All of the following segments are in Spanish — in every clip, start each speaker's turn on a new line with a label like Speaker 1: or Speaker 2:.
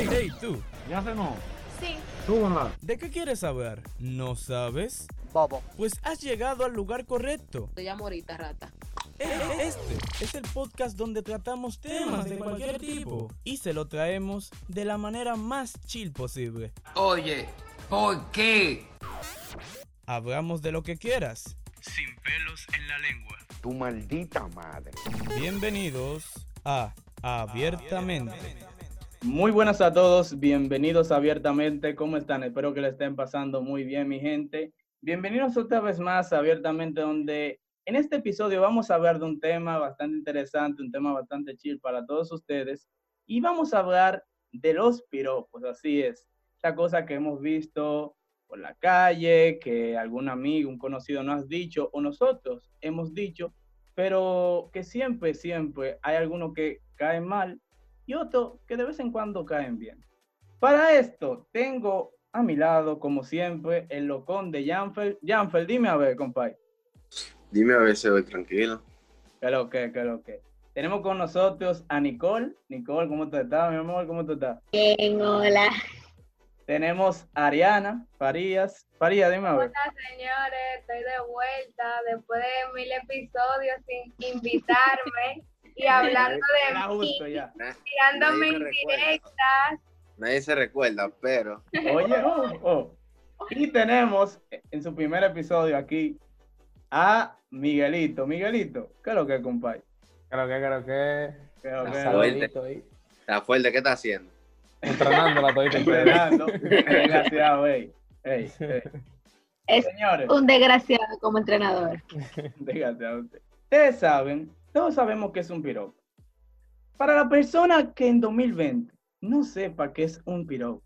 Speaker 1: Hey, hey, tú.
Speaker 2: ¿Ya se no?
Speaker 3: Sí.
Speaker 2: Súbanla.
Speaker 1: ¿De qué quieres hablar? ¿No sabes?
Speaker 4: Bobo.
Speaker 1: Pues has llegado al lugar correcto.
Speaker 3: Te llamo ahorita, rata.
Speaker 1: E- Este es el podcast donde tratamos temas de cualquier tipo y se lo traemos de la manera más chill posible.
Speaker 5: Oye, ¿por qué?
Speaker 1: Hablamos de lo que quieras, sin pelos en la lengua.
Speaker 6: Tu maldita madre.
Speaker 1: Bienvenidos a Abiertamente.
Speaker 7: Muy buenas a todos, bienvenidos Abiertamente. ¿Cómo están? Espero que le estén pasando muy bien, mi gente. Bienvenidos otra vez más Abiertamente, donde en este episodio vamos a hablar de un tema bastante interesante, un tema bastante chill para todos ustedes. Y vamos a hablar de los piropos, así es. Esa cosa que hemos visto por la calle, que algún amigo, un conocido nos ha dicho, o nosotros hemos dicho, pero que siempre, siempre hay algunos que caen mal y otros que de vez en cuando caen bien. Para esto, tengo a mi lado, como siempre, el locón de Janfel. Janfel, dime a ver, compadre.
Speaker 8: Dime a ver si voy tranquilo.
Speaker 7: ¿Qué es lo que, qué es lo que? Tenemos con nosotros a Nicole. Nicole, ¿cómo tú estás, mi amor? ¿Cómo tú estás?
Speaker 9: Bien, hola.
Speaker 7: Tenemos a Ariana Farías. Farías, dime a ver.
Speaker 9: Hola, señores. Estoy de vuelta después de mil episodios sin invitarme y hablando de mí,
Speaker 7: justo ya.
Speaker 8: Na-
Speaker 9: tirándome indirectas.
Speaker 8: Nadie se recuerda, pero
Speaker 7: Oye, oh, oh. Y tenemos en su primer episodio aquí a Miguelito. Miguelito, ¿qué es lo que, compadre?
Speaker 2: Creo que, creo que.
Speaker 7: ¿Qué es lo que?
Speaker 8: Saludito ahí. está fuerte. ¿Qué está haciendo?
Speaker 2: Entrenando la todita.
Speaker 7: Entrenando. Desgraciado, ey. Ey, ey.
Speaker 9: Es
Speaker 7: Señores,
Speaker 9: un desgraciado como entrenador.
Speaker 7: desgraciado usted. Ustedes saben, todos sabemos que es un piropo. Para la persona que en 2020 no sepa qué es un piropo,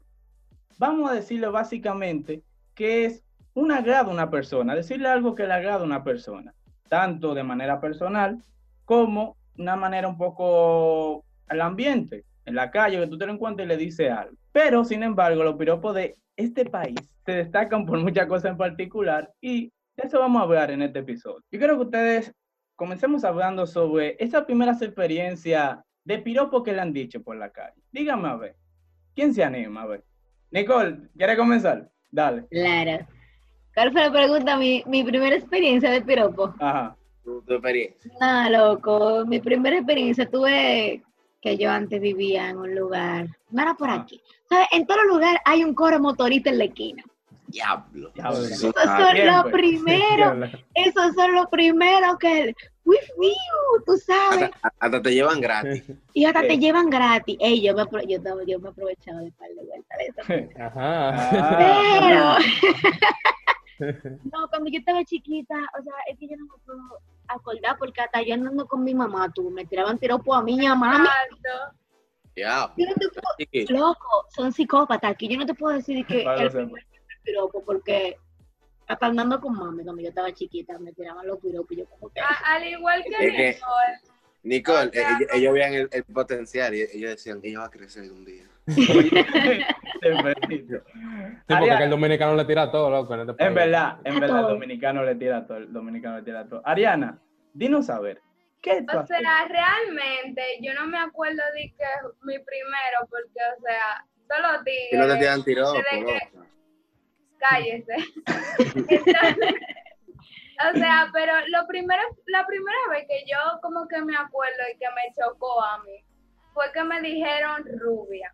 Speaker 7: vamos a decirle básicamente que es un agrado a una persona, decirle algo que le agrada a una persona, tanto de manera personal como una manera un poco al ambiente, en la calle, que tú te lo encuentres y le dices algo. Pero, sin embargo, los piropos de este país se destacan por muchas cosas en particular y de eso vamos a hablar en este episodio. Yo quiero que ustedes comencemos hablando sobre esa primera experiencia de piropo que le han dicho por la calle. Dígame a ver, ¿quién se anima? A ver. Nicole, ¿quiere comenzar? Dale.
Speaker 9: Claro. ¿Cuál fue la pregunta? Mi, mi primera experiencia de piropo.
Speaker 7: Ajá.
Speaker 8: Tu, tu experiencia.
Speaker 9: No, loco. Mi primera experiencia tuve que yo antes vivía en un lugar. No era por
Speaker 7: Ah.
Speaker 9: aquí. ¿Sabes? En todo lugar hay un coro motorista en la esquina.
Speaker 8: Diablo.
Speaker 7: Diablo.
Speaker 8: Eso
Speaker 9: Esos son
Speaker 7: bien,
Speaker 9: los
Speaker 7: pues.
Speaker 9: primeros. Esos son los primeros que. Uy, tú sabes.
Speaker 8: hasta, hasta te llevan gratis.
Speaker 9: Y hasta te llevan gratis. Ey, yo me, apro- yo, yo me aprovechaba de par de vueltas de eso.
Speaker 2: Ajá.
Speaker 7: Ah,
Speaker 9: No, cuando yo estaba chiquita, o sea, es que yo no me puedo acordar porque hasta yo andando con mi mamá, tú me tiraban tiropo a mí y a mami.
Speaker 8: Diablo.
Speaker 9: Yo no te puedo-
Speaker 8: Chiqui,
Speaker 9: loco, son psicópatas. Aquí yo no te puedo decir que el
Speaker 7: que
Speaker 9: primer piropo porque hasta andando con mami cuando yo estaba chiquita me tiraban los piropos y yo como que...
Speaker 3: al igual que
Speaker 8: que-
Speaker 3: Nicole.
Speaker 8: Nicole,
Speaker 3: O sea,
Speaker 8: ellos, ellos veían el, el potencial y ellos decían, ella va a crecer un día.
Speaker 7: en verdad.
Speaker 2: Sí, porque que el dominicano le tira todo, loco. En, este.
Speaker 7: En verdad, en verdad, el dominicano le tira todo, el dominicano le tira todo. Ariana, dinos a ver, ¿qué
Speaker 3: O sea, realmente yo no me acuerdo de que mi primero, porque, o sea, solo tigres.
Speaker 8: Si no te tiran tiros,
Speaker 3: desde que-. Cállese. Entonces, o sea, pero lo primero, la primera vez que yo como que me acuerdo y que me chocó a mí fue que me dijeron rubia.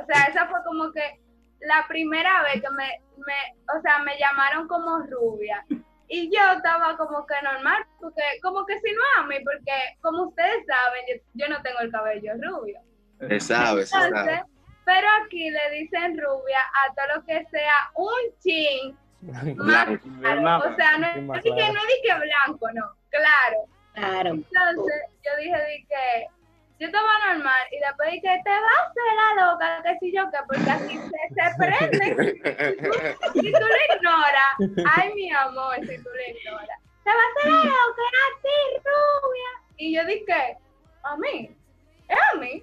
Speaker 3: O sea, esa fue como que la primera vez que me, me, o sea, me llamaron como rubia. Y yo estaba como que normal, porque como que si no a mí, porque como ustedes saben, yo, yo no tengo el cabello rubio.
Speaker 8: Se sabe, se
Speaker 3: Entonces,
Speaker 8: sabe.
Speaker 3: Pero aquí le dicen rubia a todo lo que sea un chin
Speaker 8: Blanco.
Speaker 3: claro.
Speaker 7: Más-
Speaker 3: O sea, no
Speaker 2: más
Speaker 3: es que no es que blanco, no, claro.
Speaker 9: Claro.
Speaker 3: Entonces, yo dije, di que yo estaba normal y después dije, te vas a hacer la loca, que si yo qué, porque así se, se prende. Si tú lo ignoras, ay, mi amor, si tú lo ignoras, te vas a hacer la loca así, rubia. Y yo dije, a mí, es a mí.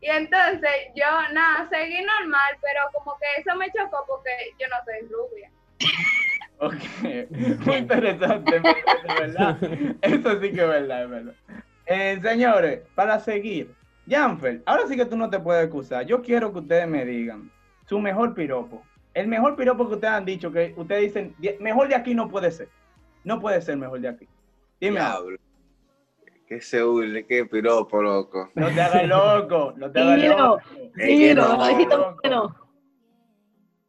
Speaker 3: Y entonces yo, nada, seguí normal, pero como que eso me chocó porque yo no soy rubia.
Speaker 7: Ok, muy interesante, verdad. Eso sí que es verdad, es verdad. Eh, señores, para seguir, Janfer, ahora sí que tú no te puedes excusar. Yo quiero que ustedes me digan su mejor piropo. El mejor piropo que ustedes han dicho, que ustedes dicen, "Die- mejor de aquí no puede ser. No puede ser mejor de aquí. Dime.
Speaker 8: Diablo. Qué seúl, qué piropo, loco.
Speaker 7: No te hagas loco, no te hagas loco.
Speaker 8: Que no,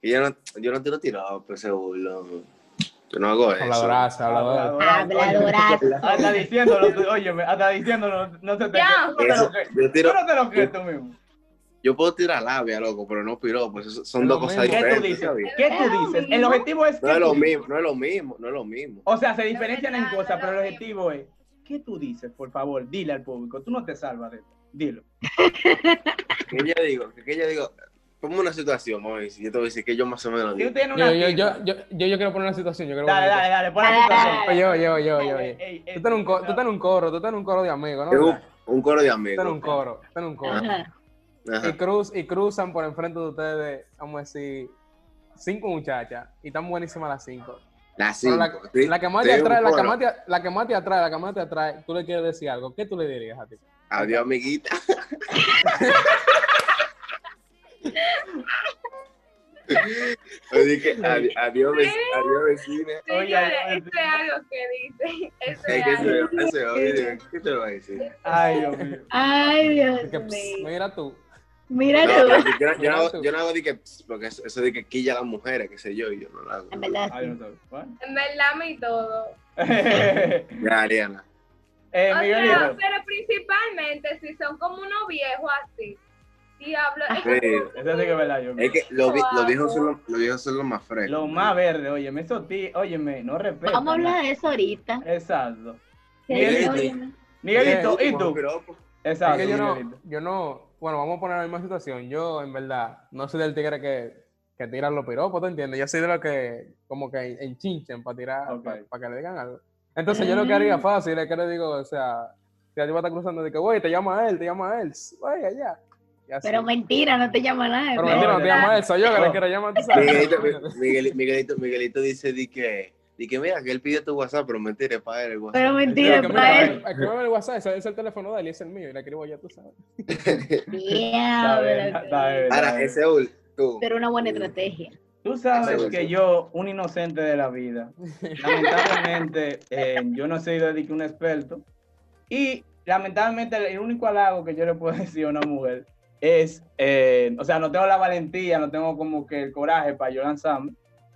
Speaker 8: yo no, yo no tiro tirado, pues seúl, loco. Yo no hago eso.
Speaker 2: Habladoraza.
Speaker 9: Habladorazo.
Speaker 7: Hasta diciéndolo, óyeme, hasta diciéndolo, no se te
Speaker 3: Ya.
Speaker 7: tú no te lo
Speaker 8: Eso,
Speaker 7: crees.
Speaker 8: yo
Speaker 7: Tú
Speaker 8: tiro,
Speaker 7: no te lo crees tú mismo.
Speaker 8: yo puedo tirar labia, loco, pero no piropo. Eso son dos cosas
Speaker 2: mismo.
Speaker 7: ¿Qué tú
Speaker 8: diferentes.
Speaker 7: dices? ¿Qué tú dices? El objetivo es
Speaker 8: No
Speaker 7: que
Speaker 8: es lo mismo, no es lo mismo, no es lo mismo.
Speaker 7: O sea, se diferencian en cosas, pero el objetivo es, ¿qué tú dices? Por favor, dile al público. Tú no te salvas de esto. Dilo.
Speaker 8: Que yo digo, que yo digo, como una situación, vamos a decir, yo te voy a decir que yo más o menos digo.
Speaker 2: Yo,
Speaker 7: una
Speaker 2: yo, yo, yo, yo, yo quiero poner una situación. Yo quiero
Speaker 7: Dale,
Speaker 2: poner una
Speaker 7: dale, dale, pon la
Speaker 9: Dale,
Speaker 7: situación.
Speaker 9: dale,
Speaker 2: Oye, oye, oye, oye,
Speaker 7: Ey,
Speaker 2: oye.
Speaker 7: ey, ey,
Speaker 2: Tú estás en un coro, tú estás en un coro, tú estás en un coro de amigos, ¿no?
Speaker 8: Un, coro de
Speaker 2: Tú estás en un
Speaker 8: amigos.
Speaker 2: coro, tú estás en un coro.
Speaker 9: Ajá.
Speaker 8: Ajá.
Speaker 2: Y, cruz, y cruzan por enfrente de ustedes, vamos a decir, cinco muchachas. Y están buenísimas las cinco. Pero
Speaker 8: cinco.
Speaker 2: la,
Speaker 8: sí,
Speaker 2: la que más
Speaker 8: sí,
Speaker 2: te atrae, la que más te, la que más te atrae, la que más te atrae, tú le quieres decir algo. ¿Qué tú le dirías a ti?
Speaker 8: Adiós, amiguita. Adiós, adiós, vecina.
Speaker 7: Oye, ay,
Speaker 3: eso es algo que dice. Eso
Speaker 8: Es
Speaker 3: es
Speaker 8: que
Speaker 3: algo.
Speaker 8: oye, ¿Qué te lo voy a decir?
Speaker 7: Ay, Dios mío.
Speaker 9: Ay, Dios
Speaker 2: Que, pss,
Speaker 9: mío.
Speaker 2: mira tú.
Speaker 9: Mira
Speaker 8: No,
Speaker 9: tú.
Speaker 8: yo, no- yo no hago, yo no hago de que, porque eso, eso de que quilla a las mujeres, qué sé yo, y yo no lo hago.
Speaker 9: En verdad.
Speaker 3: En verdad, mi todo.
Speaker 7: eh,
Speaker 8: Ya, Ariana.
Speaker 3: O sea,
Speaker 7: Miguelito.
Speaker 3: pero principalmente si son como unos viejos así. Diablo, es
Speaker 8: Sí.
Speaker 3: que
Speaker 7: Eso sí que es verdad, yo.
Speaker 8: Es que los, vi- los viejos son los, los viejos son los más frescos.
Speaker 7: Lo más verde, óyeme, eso ti, óyeme, no respeto.
Speaker 9: Vamos a hablar de eso ahorita.
Speaker 7: Exacto. Miguelito. Miguelito, ¿y tú?
Speaker 2: Es
Speaker 7: Exacto,
Speaker 2: que yo no,
Speaker 7: Miguelito.
Speaker 2: yo no, bueno, vamos a poner la misma situación. Yo, en verdad, no soy del tigre que, que tiran los piropos, ¿tú entiendes? Yo soy de los que, como que enchinchen para tirar, para que le digan algo. Entonces, yo lo que haría fácil es que le digo, o sea, si a ti va a estar cruzando, de que, güey, te llama él, te llama él, güey, allá.
Speaker 9: Pero mentira, no te llama nada.
Speaker 2: Pero
Speaker 9: pero-
Speaker 2: mentira, no te llama él, soy yo que le quiero llamar, tú sabes.
Speaker 8: Miguelito, Miguelito, Miguelito, Miguelito dice di que, di que mira, que él pide tu WhatsApp, pero mentira, es para él el WhatsApp.
Speaker 9: Pero mentira,
Speaker 2: que
Speaker 9: para él.
Speaker 2: escríbeme el WhatsApp, ese es el teléfono de él y es el mío, y le escribo ya, tú sabes.
Speaker 7: Está
Speaker 8: Ahora, ese Ul, tú.
Speaker 9: Pero una buena estrategia.
Speaker 7: Tú sabes que yo, un inocente de la vida, lamentablemente, eh, yo no soy de que un experto. Y lamentablemente, el único halago que yo le puedo decir a una mujer es, eh, o sea, no tengo la valentía, no tengo como que el coraje para yo lanzarme.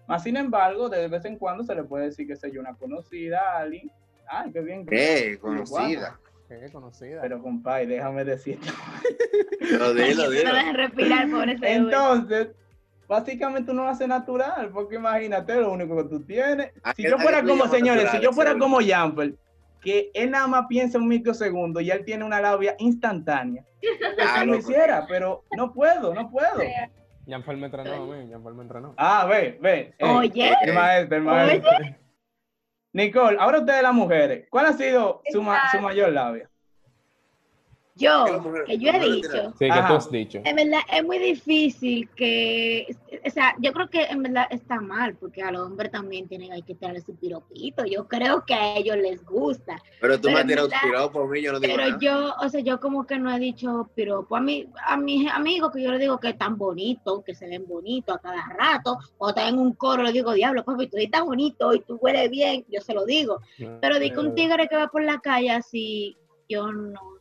Speaker 7: Más sin embargo, de vez en cuando se le puede decir que soy yo una conocida, alguien. Ay, qué bien.
Speaker 8: ¿Qué? Conocida.
Speaker 2: Qué conocida.
Speaker 7: Pero compadre, déjame decirte.
Speaker 8: Pero dilo,
Speaker 9: No
Speaker 8: dilo.
Speaker 9: dejan respirar por ese
Speaker 7: Entonces, básicamente uno lo hace natural, porque imagínate lo único que tú tienes.
Speaker 8: ¿A
Speaker 7: Si yo
Speaker 8: a
Speaker 7: fuera como, señores, si yo fuera como Jamper, que él nada más piensa un microsegundo y él tiene una labia instantánea,
Speaker 8: Ah,
Speaker 7: yo lo
Speaker 8: loco.
Speaker 7: hiciera, pero no puedo, no puedo.
Speaker 2: Jean-Paul me entrenó a mí, Jean-Paul me entrenó.
Speaker 7: Ah, ve, ve. eh,
Speaker 9: Oye.
Speaker 7: El maestro, el maestro. Nicole, ahora ustedes las mujeres, ¿cuál ha sido su, ma- su mayor labia?
Speaker 9: Yo,
Speaker 8: Que
Speaker 9: yo he dicho,
Speaker 8: tira.
Speaker 2: Sí, que
Speaker 7: Ajá.
Speaker 2: tú has dicho.
Speaker 9: en verdad es muy difícil que, o sea, yo creo que en verdad está mal, porque a los hombres también tienen hay que tirarle su piropito. Yo creo que a ellos les gusta.
Speaker 8: Pero tú
Speaker 9: Pero
Speaker 8: me has tirado
Speaker 9: verdad-
Speaker 8: tirado por mí, yo no digo
Speaker 9: Pero
Speaker 8: nada.
Speaker 9: yo, o sea, yo como que no he dicho piropo. A mí, a mis amigos que yo les digo que están bonitos, que se ven bonitos a cada rato, o están en un coro, le digo, diablo, papi, tú estás bonito y tú hueles bien, yo se lo digo. Pero di que un tigre que va por la calle así, yo no.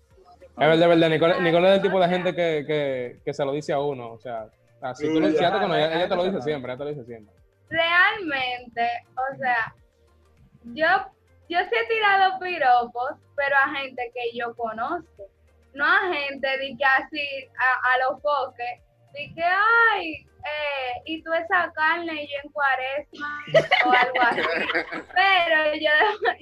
Speaker 2: Es verdad, es verdad. Nicole, Nicole es el tipo de gente que, que, que se lo dice a uno. O sea, así tú lo, si ya te conoces, ella, ella te lo dice siempre, ella te lo dice siempre.
Speaker 3: realmente, o sea, yo, yo sí he tirado piropos, pero a gente que yo conozco. No a gente de que así, a, a los foques, de que, ay, eh, y tú esa carne y yo en cuaresma, o algo así. Pero yo,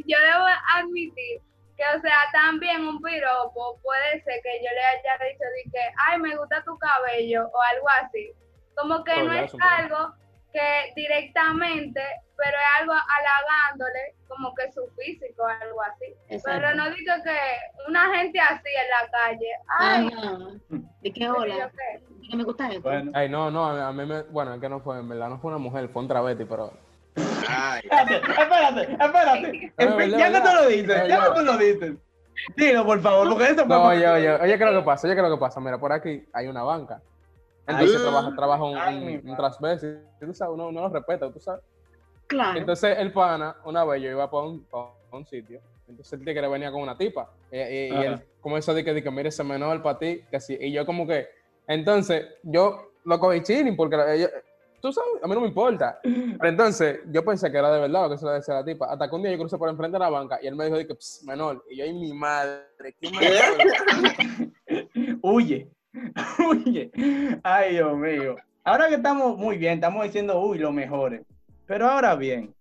Speaker 3: yo debo admitir que, o sea, también un piropo puede ser que yo le haya dicho de que, ay, me gusta tu cabello, o algo así. Como que
Speaker 2: Oh,
Speaker 3: no es algo que directamente, pero es algo halagándole como que su físico, algo así.
Speaker 9: Exacto.
Speaker 3: Pero no digo que una gente así en la calle, ay,
Speaker 9: Ajá. ¿De qué
Speaker 3: qué.
Speaker 9: ¿De qué me gusta?
Speaker 7: Bueno.
Speaker 2: Ay, no, no, a mí me. Bueno, es que no fue, en verdad, no fue una mujer, fue un travesti, pero.
Speaker 8: Ay,
Speaker 7: Espérate, espérate, espérate. Ya no te lo dices,
Speaker 2: Es
Speaker 7: ya no te lo dices. Dilo, por favor, porque eso fue
Speaker 2: No,
Speaker 7: porque-
Speaker 2: oye, oye, oye, ¿qué es lo que pasa? Oye, ¿qué es lo que pasa? Mira, por aquí hay una banca. Entonces
Speaker 8: Ay.
Speaker 2: trabaja, trabaja un,
Speaker 7: Ay,
Speaker 2: un, un tú sabes, uno, uno lo respeta, tú sabes.
Speaker 9: Claro.
Speaker 2: Entonces el pana, una vez yo iba para un, pa' un sitio, entonces el tigre venía con una tipa, y, y- y él comenzó a decir que, que mire, ese menor para ti, que así, y yo como que, entonces yo lo cogí chilling, porque ella- tú sabes, a mí no me importa. Pero entonces yo pensé que era de verdad lo que se le decía a la tipa, hasta que un día yo crucé por enfrente de la banca y él me dijo de que, "Pss, menor, y yo, y mi madre, ¿qué menor?
Speaker 7: Huye. Huye. Ay, Dios mío. Ahora que estamos muy bien, estamos diciendo, uy, lo mejores. Pero ahora bien,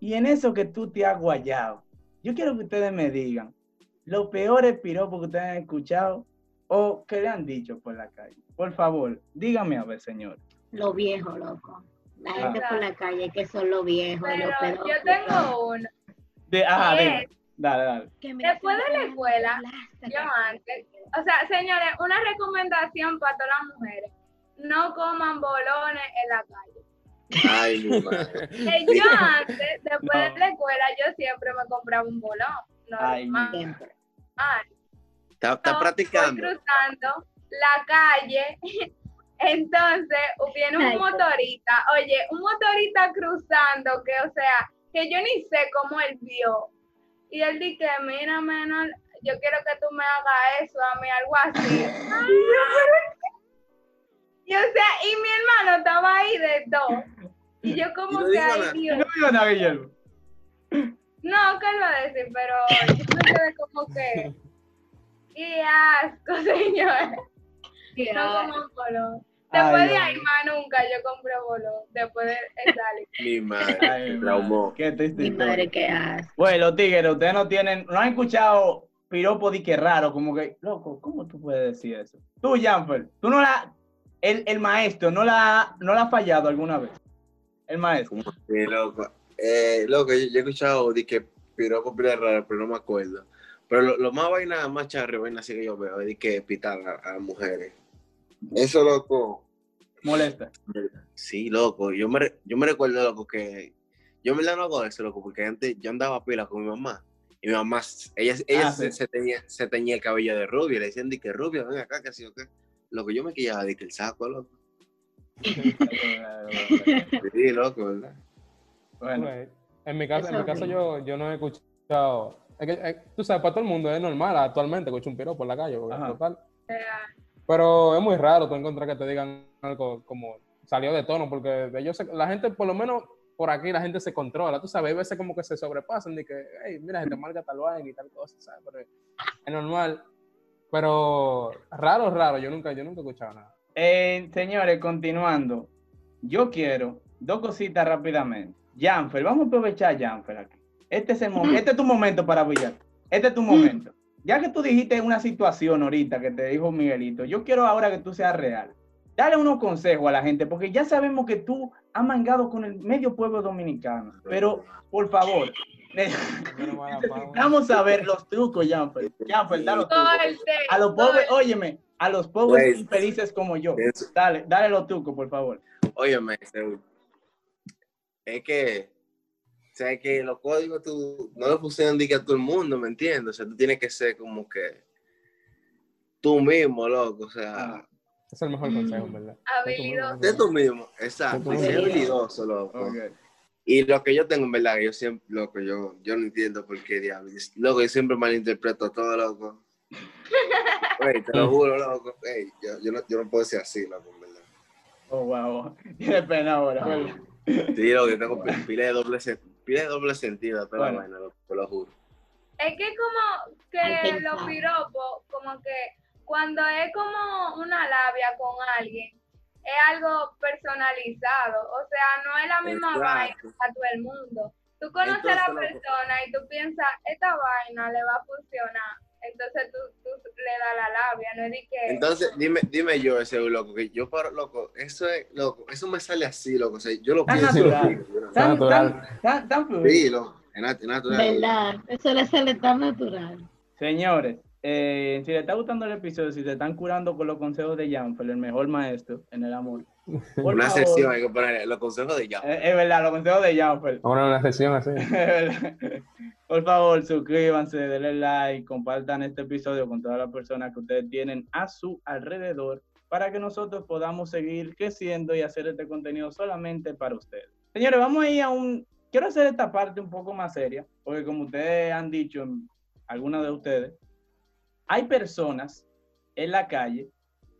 Speaker 7: y en eso que tú te has guayado, yo quiero que ustedes me digan los peores piropos que ustedes han escuchado o que le han dicho por la calle. Por favor, dígame a ver, señor.
Speaker 9: Lo viejo, loco. La
Speaker 7: Ah.
Speaker 9: gente por la calle que son los viejos,
Speaker 3: Pero
Speaker 9: los pedófilos.
Speaker 3: yo tengo uno.
Speaker 7: De, ajá, dime. Dale, dale.
Speaker 9: Que me
Speaker 3: Después de la escuela, Yo antes, o sea, señores, una recomendación para todas las mujeres. No coman bolones en la calle.
Speaker 8: Ay, mi madre.
Speaker 3: Yo antes, después
Speaker 7: No.
Speaker 3: de la escuela, yo siempre me compraba un bolón.
Speaker 7: Ay.
Speaker 9: Siempre.
Speaker 8: ¿Está, está
Speaker 3: No,
Speaker 8: practicando?
Speaker 3: Voy cruzando la calle. Entonces, viene un motorista. Oye, un motorista cruzando que, o sea, que yo ni sé cómo él vio. Y él dice, mira, menor, yo quiero que tú me hagas eso a mí, algo así. Y o sea, y mi hermano estaba ahí de dos. Y yo como
Speaker 8: no
Speaker 3: que,
Speaker 8: nada.
Speaker 3: Dios.
Speaker 7: No digo nada, Guillermo.
Speaker 3: No, ¿qué él va a decir? Pero yo me quedé como que, qué asco, señor.
Speaker 9: Qué
Speaker 3: No como
Speaker 7: Ay,
Speaker 3: Después de ahí, más nunca yo compré bolón. Después de esa
Speaker 8: Mi madre.
Speaker 7: Ay,
Speaker 8: traumó.
Speaker 7: Qué triste
Speaker 9: Mi madre, qué asco.
Speaker 7: Bueno, tigres, ustedes no tienen, no han escuchado piropo de que raro, como que, loco, ¿cómo tú puedes decir eso? Tú, Janfer, tú no la, el, el maestro, no la, no la ha fallado alguna vez. El maestro.
Speaker 8: ¿Cómo loco? Eh, loco, yo, yo he escuchado de que piropo pila raro, pero no me acuerdo. Pero lo, lo más vaina, más charre, vaina así que yo veo, es de que pitan a, mujeres. Eso, loco.
Speaker 7: Molesta.
Speaker 8: Sí, loco. Yo me, re- yo me recuerdo, loco, que yo me no hago eso, loco, porque antes yo andaba pila con mi mamá. Y mi mamá, ella, ella
Speaker 7: Ah,
Speaker 8: se,
Speaker 7: sí.
Speaker 8: se teñía, se teñía el cabello de rubia. Le decían, de que rubia, ven acá, que así o qué. Loco, yo me quillaba de que el saco, loco. Sí, loco, ¿verdad?
Speaker 7: bueno,
Speaker 2: en mi caso, en mi caso yo, yo no he escuchado. es que, eh, tú sabes, para todo el mundo es normal actualmente escuchar un piropo por la calle, porque, total. Pero es muy raro tú encontrar que te digan algo como salió de tono, porque ellos se- la gente, por lo menos por aquí, la gente se controla. Tú sabes, hay veces como que se sobrepasan de que, hey, mira, se te marca tal vaina y tal cosa, ¿sabes? Pero es normal. Pero raro, raro, yo nunca, yo nunca he escuchado nada.
Speaker 7: eh, señores, continuando, yo quiero dos cositas rápidamente. Janfer, vamos a aprovechar a Janfer aquí. Este es, el este es tu momento para brillar. Este es tu momento. Ya que tú dijiste una situación ahorita que te dijo Miguelito, yo quiero ahora que tú seas real. Dale unos consejos a la gente, porque ya sabemos que tú has mangado con el medio pueblo dominicano. Pero, por favor, ne- necesitamos saber los trucos, Janfer. Janfer, dale los trucos. A los pobres, óyeme, a los pobres
Speaker 8: Pues-
Speaker 7: infelices como yo. Dale, dale los trucos, por favor.
Speaker 8: Óyeme, Seúl, es que, sea, que los códigos tú no le funcionan de que a todo el mundo, ¿me entiendes? O sea, tú tienes que ser como que tú mismo, loco, o sea,
Speaker 7: Ah,
Speaker 2: Es el mejor consejo, en verdad.
Speaker 3: Habilidoso.
Speaker 8: sé tú mismo, exacto,
Speaker 9: mismo.
Speaker 8: habilidoso, loco. Y lo que yo tengo, en verdad, que yo siempre, loco, yo, yo no entiendo por qué diablos. Loco, yo siempre malinterpreto todo, loco. Te lo juro, loco. Ey, yo, yo, no, yo no puedo ser así, loco, en verdad.
Speaker 7: Oh, wow. Tiene pena ahora.
Speaker 9: Ah.
Speaker 8: Sí, loco, yo tengo pi- pila de doble, sen- pila de doble sentido, pero
Speaker 7: Bueno.
Speaker 8: te lo juro.
Speaker 3: Es que como que los piropos, como que cuando es como una labia con alguien, es algo personalizado. O sea, no es la misma
Speaker 8: Exacto.
Speaker 3: vaina a todo el mundo. Tú conoces a la
Speaker 8: loco.
Speaker 3: persona y tú piensas, esta vaina le va a funcionar. Entonces tú, tú le das la labia, no es de que...
Speaker 8: Entonces, dime, dime yo ese loco, que yo paro, loco, eso es, loco, eso me sale así, loco, o sea, yo lo
Speaker 7: Tan
Speaker 8: pienso.
Speaker 7: natural.
Speaker 8: no-
Speaker 7: Tan,
Speaker 2: natural.
Speaker 7: tan, tan, tan fluido.
Speaker 8: Sí, loco, es nat- es natural.
Speaker 9: ¿Verdad? Eso le sale tan natural.
Speaker 7: Señores, eh, si les está gustando el episodio, si se están curando con los consejos de Janfer, el mejor maestro en el amor. por
Speaker 8: Una
Speaker 7: favor,
Speaker 8: sesión, hay que poner los consejos de
Speaker 7: eh, Es verdad, los consejos de Janfer.
Speaker 2: Vamos a una sesión así.
Speaker 7: Es verdad. Por favor, suscríbanse, denle like, compartan este episodio con todas las personas que ustedes tienen a su alrededor para que nosotros podamos seguir creciendo y hacer este contenido solamente para ustedes. Señores, vamos a ir a un... Quiero hacer esta parte un poco más seria, porque como ustedes han dicho, algunas de ustedes, hay personas en la calle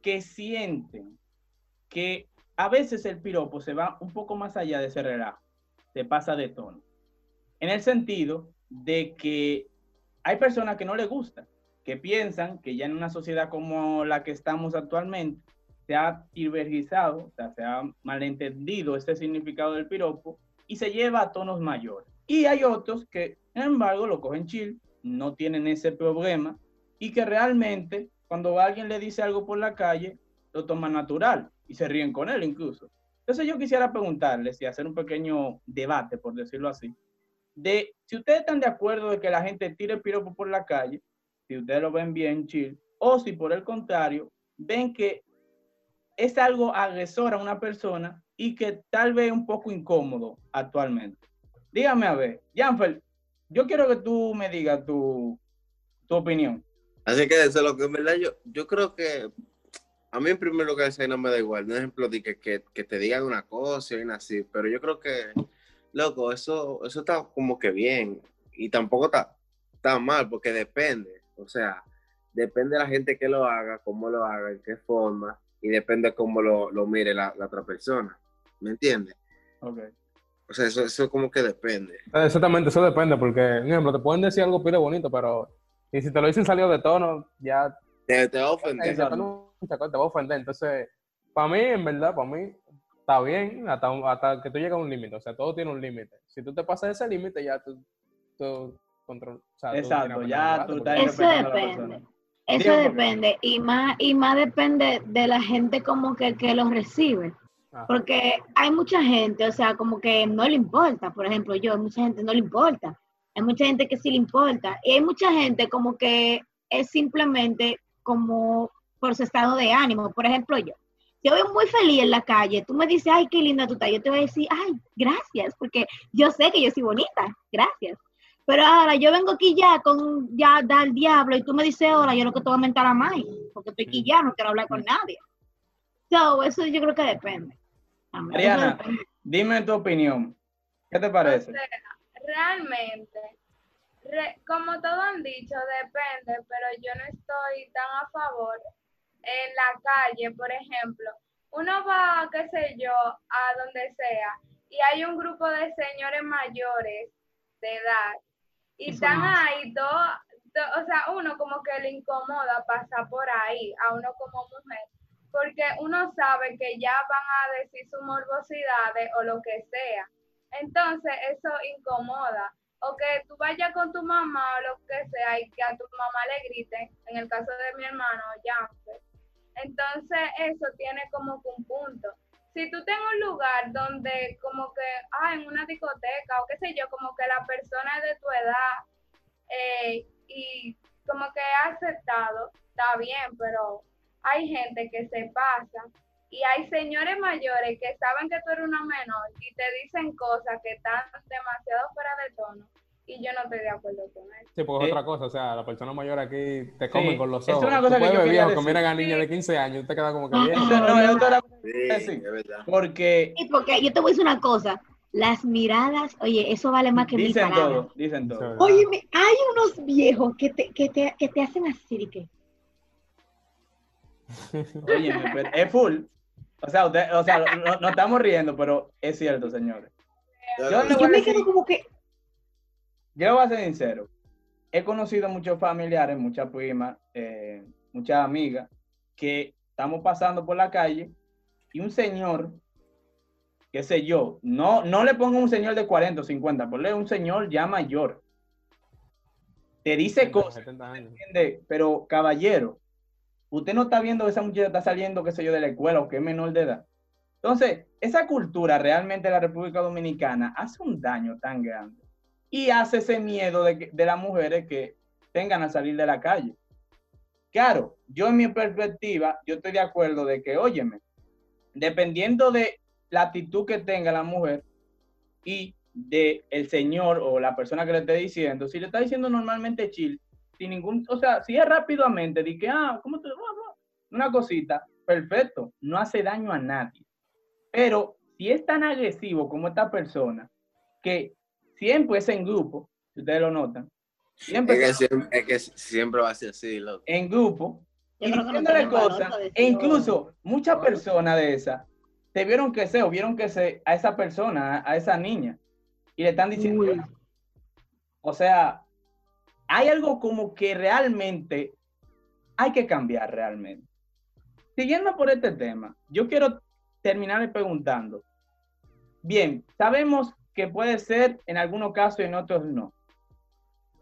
Speaker 7: que sienten que a veces el piropo se va un poco más allá de ese relajo, se pasa de tono. En el sentido de que hay personas que no les gusta, que piensan que ya en una sociedad como la que estamos actualmente se ha divergizado, se ha malentendido este significado del piropo y se lleva a tonos mayores. Y hay otros que, sin embargo, lo cogen chill, no tienen ese problema y que realmente cuando alguien le dice algo por la calle, lo toman natural y se ríen con él incluso. Entonces yo quisiera preguntarles y hacer un pequeño debate, por decirlo así, de si ustedes están de acuerdo de que la gente tire piropo por la calle, si ustedes lo ven bien chill, o si por el contrario ven que es algo agresor a una persona y que tal vez un poco incómodo actualmente. Dígame a ver, Janfer, yo quiero que tú me digas tu, tu opinión.
Speaker 8: Así que eso es lo que en verdad yo, yo creo que a mí en primer lugar no me da igual. Un ejemplo de que, que, que te digan una cosa y así, pero yo creo que, loco, eso, eso está como que bien y tampoco está, está mal porque depende. O sea, depende de la gente que lo haga, cómo lo haga, en qué forma y depende cómo lo, lo mire la, la, otra persona. ¿Me entiendes?
Speaker 7: Ok.
Speaker 8: O sea, eso, eso como que depende.
Speaker 2: Exactamente, eso depende porque, por ejemplo, te pueden decir algo pide bonito, pero y si te lo dicen salido de tono, ya
Speaker 8: te, te va a ofender.
Speaker 2: te va a ofender. Entonces, para mí, en verdad, para mí, está bien hasta, hasta que tú llegas a un límite. O sea, todo tiene un límite. Si tú te pasas ese límite, ya tú, tú control. O sea,
Speaker 7: Exacto, ya tú estás
Speaker 9: Eso depende. Eso depende. Y más, y más depende de la gente como que, que lo recibe.
Speaker 2: Ajá.
Speaker 9: Porque hay mucha gente, o sea, como que no le importa. Por ejemplo, yo, hay mucha gente no le importa. Hay mucha gente que sí le importa. Y hay mucha gente como que es simplemente como por su estado de ánimo. Por ejemplo, yo. Si yo voy muy feliz en la calle, tú me dices, ay, qué linda tú estás. Yo te voy a decir, ay, gracias, porque yo sé que yo soy bonita. Gracias. Pero ahora yo vengo aquí ya con ya da el diablo y tú me dices ahora, yo lo que te voy a mentar a más, porque estoy aquí ya, no quiero hablar con nadie. So, eso yo creo que depende.
Speaker 7: Mariana, dime tu opinión. ¿Qué te parece?
Speaker 3: O sea, realmente, re, como todos han dicho, depende, pero yo no estoy tan a favor. En la calle, por ejemplo, uno va, qué sé yo, a donde sea, y hay un grupo de señores mayores de edad, y están ahí dos, do, o sea, uno como que le incomoda pasar por ahí, a uno como mujer, porque uno sabe que ya van a decir sus morbosidades o lo que sea. Entonces, eso incomoda. O que tú vayas con tu mamá o lo que sea y que a tu mamá le griten, en el caso de mi hermano, Janfer. Entonces, eso tiene como un punto. Si tú tienes un lugar donde como que, ah, en una discoteca o qué sé yo, como que la persona es de tu edad eh, y como que ha aceptado, está bien, pero hay gente que se pasa y hay señores mayores que saben que tú eres una menor y te dicen cosas que están demasiado fuera de tono y yo no estoy de acuerdo con eso.
Speaker 2: Sí, porque es
Speaker 7: Eh,
Speaker 2: otra cosa, o sea, las personas mayores aquí te comen
Speaker 7: Sí,
Speaker 2: con los
Speaker 7: es
Speaker 2: ojos.
Speaker 7: una cosa
Speaker 2: Tú
Speaker 7: que yo
Speaker 2: puedes que
Speaker 7: decir.
Speaker 2: a niñas de 15 años te quedas como que bien.
Speaker 7: Eso no es otra
Speaker 8: Sí,
Speaker 7: Sí.
Speaker 8: es verdad.
Speaker 7: porque
Speaker 9: Sí, porque yo te voy a decir una cosa, las miradas, oye, eso vale más que mil
Speaker 7: dicen
Speaker 9: palabras.
Speaker 7: todo, dicen todo.
Speaker 9: Oye, hay unos viejos que te, que te, que te hacen así, de que,
Speaker 7: Oye, pero es full. O sea, usted, o sea, no, no estamos riendo, pero es cierto, señores. Yo
Speaker 9: yo me
Speaker 7: decir-
Speaker 9: quedo como que,
Speaker 7: Yo voy a ser sincero. He conocido muchos familiares, muchas primas, eh, muchas amigas, que estamos pasando por la calle y un señor, qué sé yo, no, no le pongo un señor de 40 o 50, ponle un señor ya mayor. Te dice cosas,
Speaker 2: 70 años.
Speaker 7: ¿entiende? Pero caballero, usted no está viendo que esa muchacha está saliendo, qué sé yo, de la escuela o que es menor de edad. Entonces, esa cultura realmente de la República Dominicana hace un daño tan grande y hace ese miedo de, que- de las mujeres que tengan a salir de la calle. Claro, yo en mi perspectiva, yo estoy de acuerdo de que, óyeme, dependiendo de la actitud que tenga la mujer y de el señor o la persona que le esté diciendo, si le está diciendo normalmente chill, sin ningún, o sea, si es rápidamente, di que, ah, ¿cómo te Una cosita, perfecto, no hace daño a nadie. Pero si es tan agresivo como esta persona, que siempre es en grupo, si ustedes lo notan, siempre,
Speaker 8: Es que siempre, es que siempre va a ser así, loco.
Speaker 7: en grupo, y
Speaker 9: no
Speaker 7: cosas, e incluso muchas personas de esas te vieron que se o vieron que se a esa persona, a, esa niña, y le están diciendo,
Speaker 9: Uy.
Speaker 7: eso. o sea, hay algo como que realmente hay que cambiar realmente. Siguiendo por este tema, yo quiero terminar preguntando, bien, sabemos que puede ser en algunos casos y en otros no.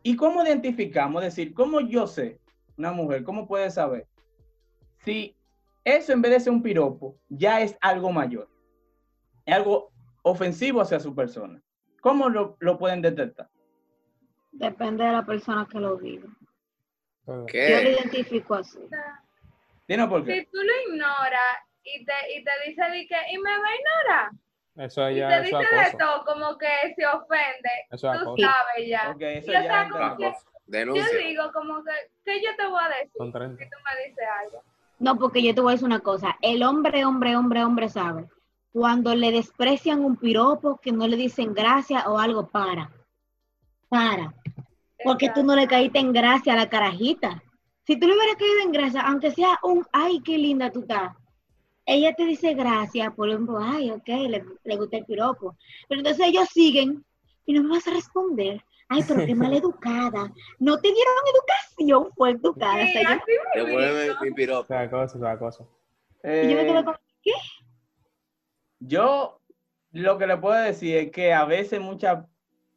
Speaker 7: ¿Y cómo identificamos? Es decir, ¿cómo yo sé, una mujer, cómo puede saber si eso en vez de ser un piropo ya es algo mayor? Es algo ofensivo hacia su persona. ¿Cómo lo, lo pueden detectar?
Speaker 9: Depende de la persona que lo diga. Yo lo identifico así.
Speaker 7: Dino por qué.
Speaker 3: Si tú lo ignoras y te, y te dice de que, y me va a ignorar,
Speaker 2: Eso
Speaker 3: y
Speaker 2: ya,
Speaker 3: te
Speaker 2: eso
Speaker 3: dice de todo, como que se ofende,
Speaker 2: Eso es
Speaker 3: tú
Speaker 2: acoso.
Speaker 3: sabes ya.
Speaker 7: Ok, eso
Speaker 3: Y, o
Speaker 7: ya
Speaker 3: sea,
Speaker 7: entra-
Speaker 3: como que
Speaker 8: Denuncia.
Speaker 3: yo digo, como que, ¿qué yo te voy a decir si
Speaker 2: 30.
Speaker 3: tú me dices algo?
Speaker 9: No, porque yo te voy a decir una cosa. El hombre, hombre, hombre, hombre sabe. Cuando le desprecian un piropo, que no le dicen gracias o algo, para. Para. Porque tú no le caíste en gracia a la carajita. Si tú le hubieras caído en gracia, aunque sea un, ay, qué linda tú estás. Ella te dice gracias, por ejemplo, ay, ok, le, le gusta el piropo. Pero entonces ellos siguen y no me vas a responder. Ay, pero qué mal educada. No te dieron educación, fue educada. O
Speaker 3: Sí,
Speaker 9: sea, yo-
Speaker 8: Devuelve
Speaker 3: mismo.
Speaker 8: mi piropo.
Speaker 2: Eso es acoso.
Speaker 9: y yo me
Speaker 7: Eh,
Speaker 9: quedé como,
Speaker 7: Yo lo que le puedo decir es que a veces muchas,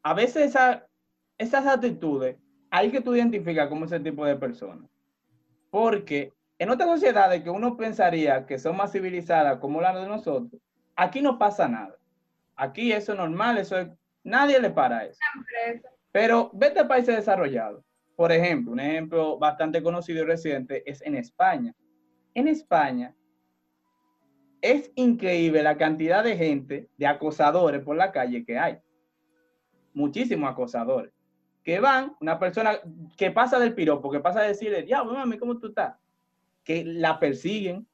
Speaker 7: a veces esa- esas actitudes hay que tú identificas como ese tipo de personas. Porque en otras sociedades que uno pensaría que son más civilizadas como la de nosotros, aquí no pasa nada. Aquí eso es normal, eso es, nadie le para eso. Pero vete a países desarrollados. Por ejemplo, un ejemplo bastante conocido y reciente es en España. En España es increíble la cantidad de gente, de acosadores por la calle que hay. Muchísimos acosadores. Que van, una persona que pasa del piropo, que pasa a decirle, diablo, mami, ¿cómo tú estás? Que la persiguen,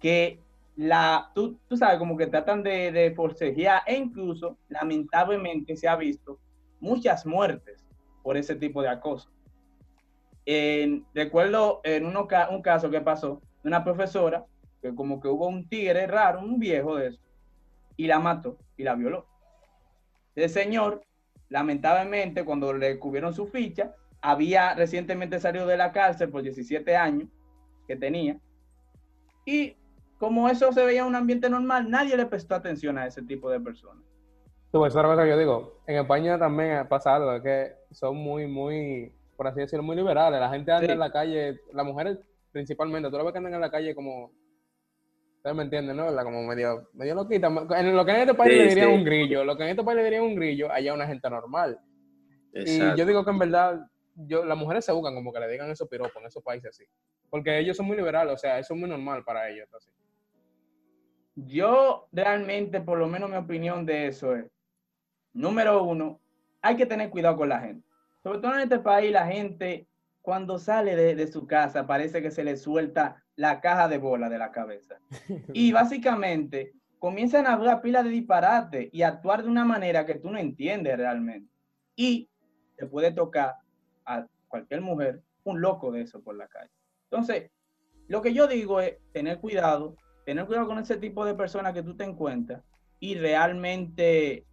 Speaker 7: que la, tú, tú sabes, como que tratan de, de forcejear e incluso, lamentablemente, se ha visto muchas muertes por ese tipo de acoso. En- recuerdo en uno un caso que pasó de una profesora que como que hubo un tigre raro, un viejo de eso, y la mató y la violó. El señor, lamentablemente, cuando le cubrieron su ficha, había recientemente salido de la cárcel por 17 años que tenía, y como eso se veía en un ambiente normal, nadie le prestó atención a ese tipo de personas.
Speaker 2: Tú, eso es otra cosa que yo digo. En España también pasa algo, es que son muy, muy, por así decirlo, muy liberales. La gente anda
Speaker 7: Sí.
Speaker 2: en la calle, las mujeres principalmente, tú lo ves que andan en la calle como, ustedes me entienden, ¿no? ¿Verdad? Como medio, medio loquita. En lo que en este país
Speaker 8: Sí,
Speaker 2: le dirían
Speaker 8: sí.
Speaker 2: un grillo, lo que en este país le dirían un grillo, allá una gente normal. Y
Speaker 8: Exacto.
Speaker 2: yo digo que en verdad, yo, las mujeres se buscan como que le digan esos piropos en esos países así. Porque ellos son muy liberales, o sea, eso es muy normal para ellos. Así.
Speaker 7: Yo realmente, por lo menos mi opinión de eso es, número uno, hay que tener cuidado con la gente. Sobre todo en este país, la gente cuando sale de, de su casa parece que se le suelta la caja de bola de la cabeza. Y básicamente comienzan a hablar pila de disparate y actuar de una manera que tú no entiendes realmente. Y te puede tocar a cualquier mujer un loco de eso por la calle. Entonces, lo que yo digo es tener cuidado, tener cuidado con ese tipo de personas que tú te encuentras y realmente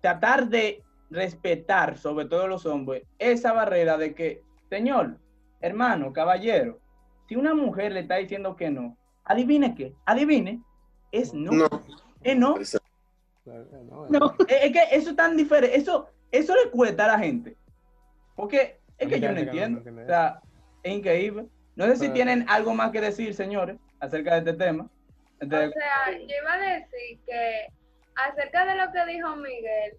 Speaker 7: tratar de respetar, sobre todo los hombres, esa barrera de que, señor, hermano, caballero, si una mujer le está diciendo que no, adivine qué, adivine, es no.
Speaker 8: No.
Speaker 7: Es no.
Speaker 8: Exacto.
Speaker 2: No,
Speaker 9: No.
Speaker 7: Es es que eso es tan diferente, eso, eso le cuesta a la gente. Porque es que yo no entiendo. O sea, es increíble. No sé si
Speaker 2: Pero-
Speaker 7: tienen algo más que decir, señores, acerca de este tema.
Speaker 3: O
Speaker 7: De-
Speaker 3: sea, yo iba a decir que acerca de lo que dijo Miguel,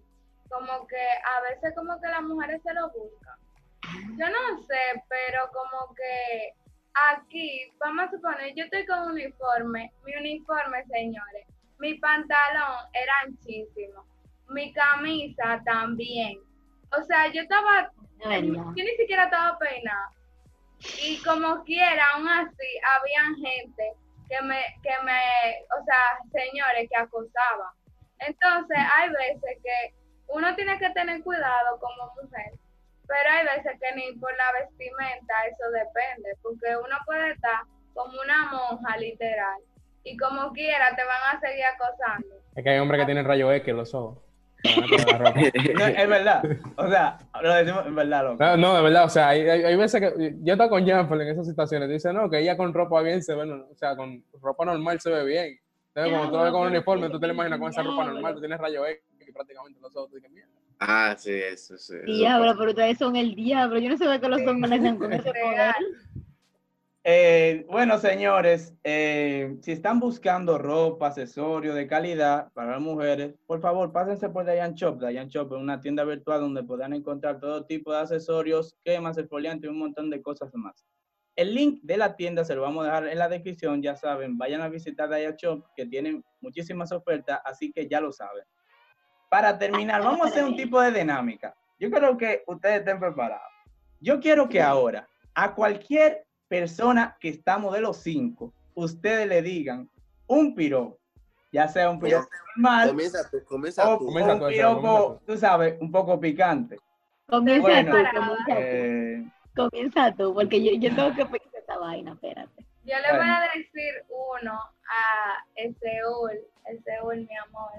Speaker 3: como que a veces como que las mujeres se lo buscan. Yo no sé, pero como que aquí, vamos a suponer, yo estoy con uniforme, mi uniforme, señores, mi pantalón era anchísimo. mi camisa también. O sea, yo estaba, yo ni siquiera estaba peinada. Y como quiera, aún así, habían gente que me, que me, o sea, señores que acosaban. Entonces, hay veces que uno tiene que tener cuidado como mujer, pero hay veces que ni por la vestimenta eso depende, porque uno puede estar como una monja literal y como quiera te van a seguir acosando.
Speaker 2: Es que hay hombres que tienen rayo X en los ojos.
Speaker 7: No, es verdad. O sea, lo decimos en verdad, loco.
Speaker 2: No, no, de verdad, o sea, hay, hay, veces que yo estoy con Janfel en esas situaciones, dice, no, que ella con ropa bien se ve, no, o sea, con ropa normal se ve bien. Entonces, cuando tú lo ves con un uniforme, tú te lo imaginas con esa ropa normal, tú tienes rayo X prácticamente en los ojos, tú dices, mierda.
Speaker 8: Ah, sí, eso, sí. eso
Speaker 9: Diablo, pero ustedes son el diablo. Yo no sé que los hombres con ese poder.
Speaker 7: Eh, bueno, señores, eh, si están buscando ropa, accesorios de calidad para las mujeres, por favor, pásense por Dayan Shop. Dayan Shop es una tienda virtual donde podrán encontrar todo tipo de accesorios, cremas, exfoliantes y un montón de cosas más. El link de la tienda se lo vamos a dejar en la descripción, ya saben, vayan a visitar Dayan Shop, que tienen muchísimas ofertas, así que ya lo saben. Para terminar, vamos a hacer un tipo de dinámica. Yo creo que ustedes estén preparados. Yo quiero que ahora a cualquier persona que estamos de los cinco, ustedes le digan un piropo, ya sea un piropo normal
Speaker 8: Comienza tú, comienza
Speaker 7: o,
Speaker 8: tú.
Speaker 2: Tú,
Speaker 7: un piropo,
Speaker 2: comienza
Speaker 7: tú sabes, un poco picante.
Speaker 9: Comienza
Speaker 7: Bueno,
Speaker 9: tú, comienza tú.
Speaker 7: Eh,
Speaker 9: Comienza tú, porque yo, yo tengo que pensar esta vaina, espérate.
Speaker 3: Yo le voy a decir uno a Eseúl, Eseúl, mi amor.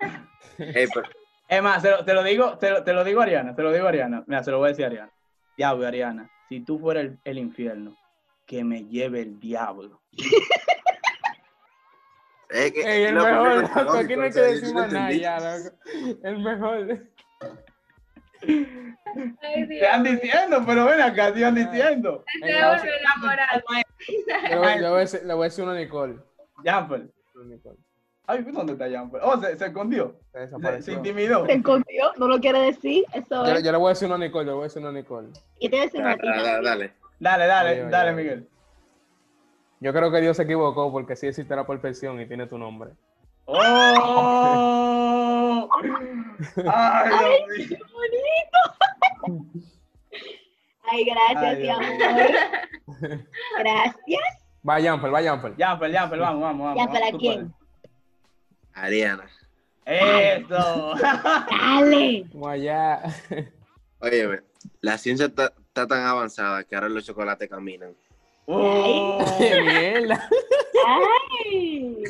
Speaker 8: Ey, pero-
Speaker 7: es más, te lo, te lo digo, te lo, te lo digo Ariana, te lo digo Ariana. Mira, se lo voy a decir a Ariana. Diablo, Ariana, si tú fueras el, el infierno, que me lleve el diablo.
Speaker 8: es que-
Speaker 2: Ey, el mejor, loco, aquí no hay que
Speaker 8: lógico, o sea,
Speaker 2: decir más nada
Speaker 8: entendí.
Speaker 2: ya, loco. El mejor.
Speaker 3: Ay,
Speaker 7: Te están diciendo, pero ven acá, te están diciendo.
Speaker 2: Le voy, voy a decir, le voy a decir una a Nicole.
Speaker 7: Jamper.
Speaker 2: Una Nicole.
Speaker 7: Ay, ¿dónde está Jamper? Oh, se, se escondió.
Speaker 2: Se
Speaker 7: Se, intimidó.
Speaker 9: Se escondió, no lo quiere decir, eso
Speaker 2: Yo,
Speaker 9: es.
Speaker 2: yo le voy a decir una a Nicole, yo le voy a decir una a Nicole.
Speaker 9: Y te decimos a ti
Speaker 8: da-
Speaker 9: también.
Speaker 8: Dale.
Speaker 7: Dale, dale,
Speaker 2: Oye, oye,
Speaker 7: dale,
Speaker 2: oye.
Speaker 7: Miguel.
Speaker 2: Yo creo que Dios se equivocó porque sí existe la perfección y tiene tu nombre.
Speaker 7: ¡Oh! ¡Ay!
Speaker 9: ¡Qué bonito! Ay, gracias,
Speaker 7: Ay,
Speaker 9: mi
Speaker 7: Dios
Speaker 9: amor. Gracias.
Speaker 2: Va, Janfer, va, Janfer.
Speaker 7: Jamper, Jamper, vamos, vamos, vamos.
Speaker 9: ¿Ya para
Speaker 7: tú
Speaker 9: quién?
Speaker 8: Ariana.
Speaker 7: Eso.
Speaker 9: Dale.
Speaker 2: Como allá.
Speaker 8: Óyeme, la ciencia está, está tan avanzada que ahora los chocolates caminan.
Speaker 7: Oh.
Speaker 2: ¡Qué mierda!
Speaker 9: Ay.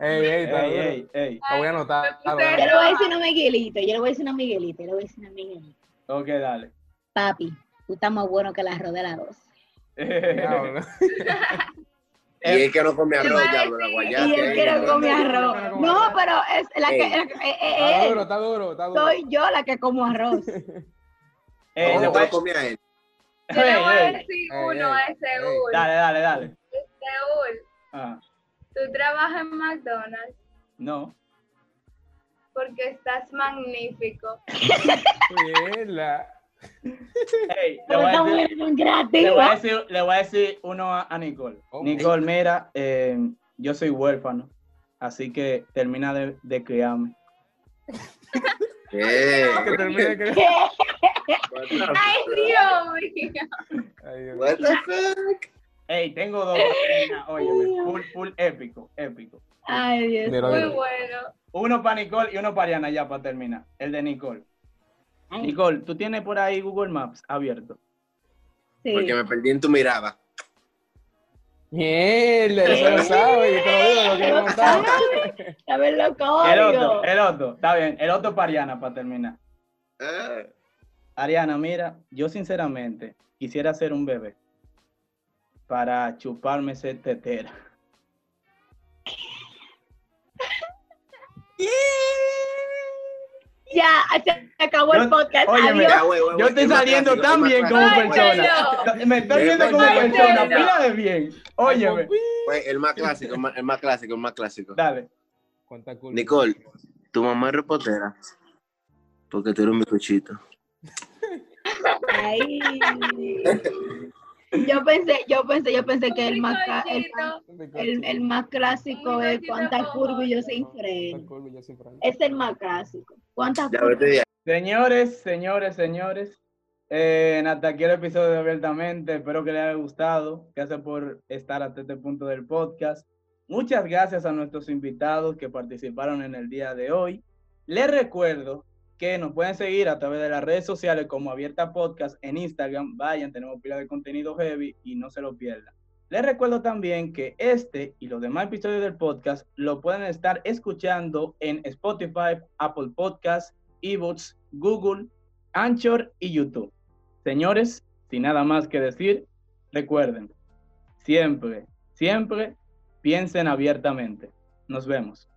Speaker 2: Ey, ey, está
Speaker 7: Ey, ey, ey.
Speaker 2: Lo voy a anotar.
Speaker 3: Me
Speaker 2: lo
Speaker 3: puse-
Speaker 2: voy a
Speaker 9: Yo le voy a decir a Miguelito, yo le voy a decir a Miguelito, yo le voy a decir a Miguelito.
Speaker 7: Ok, dale.
Speaker 9: Papi, tú estás más bueno que la arroz de la dos.
Speaker 2: Diablo.
Speaker 8: Y es que no come arroz,
Speaker 3: Yo
Speaker 8: ya, la guayate.
Speaker 9: Y él quiere
Speaker 8: ¿no?
Speaker 9: comer arroz.
Speaker 2: no,
Speaker 9: pero es que, la que- eh, eh,
Speaker 2: Está
Speaker 9: eh,
Speaker 2: duro, está duro, está duro.
Speaker 9: soy yo la que como arroz.
Speaker 7: Eh, le
Speaker 8: ¿Cómo
Speaker 7: voy
Speaker 8: te
Speaker 7: a-
Speaker 8: lo comí a él?
Speaker 3: Yo le voy a decir
Speaker 2: Ey,
Speaker 3: uno a
Speaker 2: ey,
Speaker 3: Eseúl.
Speaker 7: Dale, dale, dale.
Speaker 3: Eseúl,
Speaker 7: Ah,
Speaker 3: tú trabajas en McDonald's
Speaker 7: no.
Speaker 3: porque estás magnífico.
Speaker 2: Mierda.
Speaker 7: Ey, le voy a decir,
Speaker 9: mujer es un gratis.
Speaker 7: le voy a
Speaker 9: ¿va?
Speaker 7: decir, le voy a decir uno a, a Nicole.
Speaker 2: Oh.
Speaker 7: Nicole, mira, eh, yo soy huérfano, así que termina de, de criarme.
Speaker 8: ¿Qué?
Speaker 2: Que termine
Speaker 3: Ay? Dios mío.
Speaker 2: Ay, Dios.
Speaker 8: What the fuck?
Speaker 7: Ey, tengo dos. Óyeme, full, full épico, épico.
Speaker 9: Ay, Dios.
Speaker 2: Mira,
Speaker 3: Muy
Speaker 2: mira.
Speaker 3: bueno.
Speaker 7: Uno para Nicole y uno para Ariana ya para terminar. El de Nicole. Nicole, ¿tú tienes por ahí Google Maps abierto?
Speaker 9: sí.
Speaker 8: Porque me perdí en tu mirada.
Speaker 2: Mierda, eso lo sabe, yo te lo digo, lo quiero contar.
Speaker 9: A ver los
Speaker 7: El otro, el otro, está bien. El otro para Ariana para terminar.
Speaker 8: Ah,
Speaker 7: Ariana, mira, yo sinceramente quisiera ser un bebé para chuparme ese tetera.
Speaker 9: Ya, se acabó el podcast. Adiós.
Speaker 7: Yo estoy saliendo
Speaker 8: clásico,
Speaker 7: tan bien como.
Speaker 3: Ay,
Speaker 7: persona. Me estoy
Speaker 8: Es
Speaker 7: viendo como persona,
Speaker 3: Ay,
Speaker 7: pila de bien. Óyeme,
Speaker 8: Güey, el más clásico, el más, el más clásico, el más clásico.
Speaker 7: dale.
Speaker 8: Nicole, tu mamá es reportera. Porque tú eres un bicochito.
Speaker 9: Ay. Yo pensé, yo pensé, yo pensé que el más, el, el, el más clásico es cuántas curvas y yo sin freno. Es el más clásico. ¿Cuántas curvas?
Speaker 7: Señores, señores, señores, eh, hasta aquí el episodio de Abiertamente. Espero que les haya gustado. Gracias por estar hasta este punto del podcast. Muchas gracias a nuestros invitados que participaron en el día de hoy. Les recuerdo que nos pueden seguir a través de las redes sociales como Abierta Podcast en Instagram. Vayan, tenemos pila de contenido heavy y no se lo pierdan. Les recuerdo también que este y los demás episodios del podcast lo pueden estar escuchando en Spotify, Apple Podcasts, eBooks, Google, Anchor y YouTube. Señores, sin nada más que decir, recuerden, siempre, siempre piensen abiertamente. Nos vemos.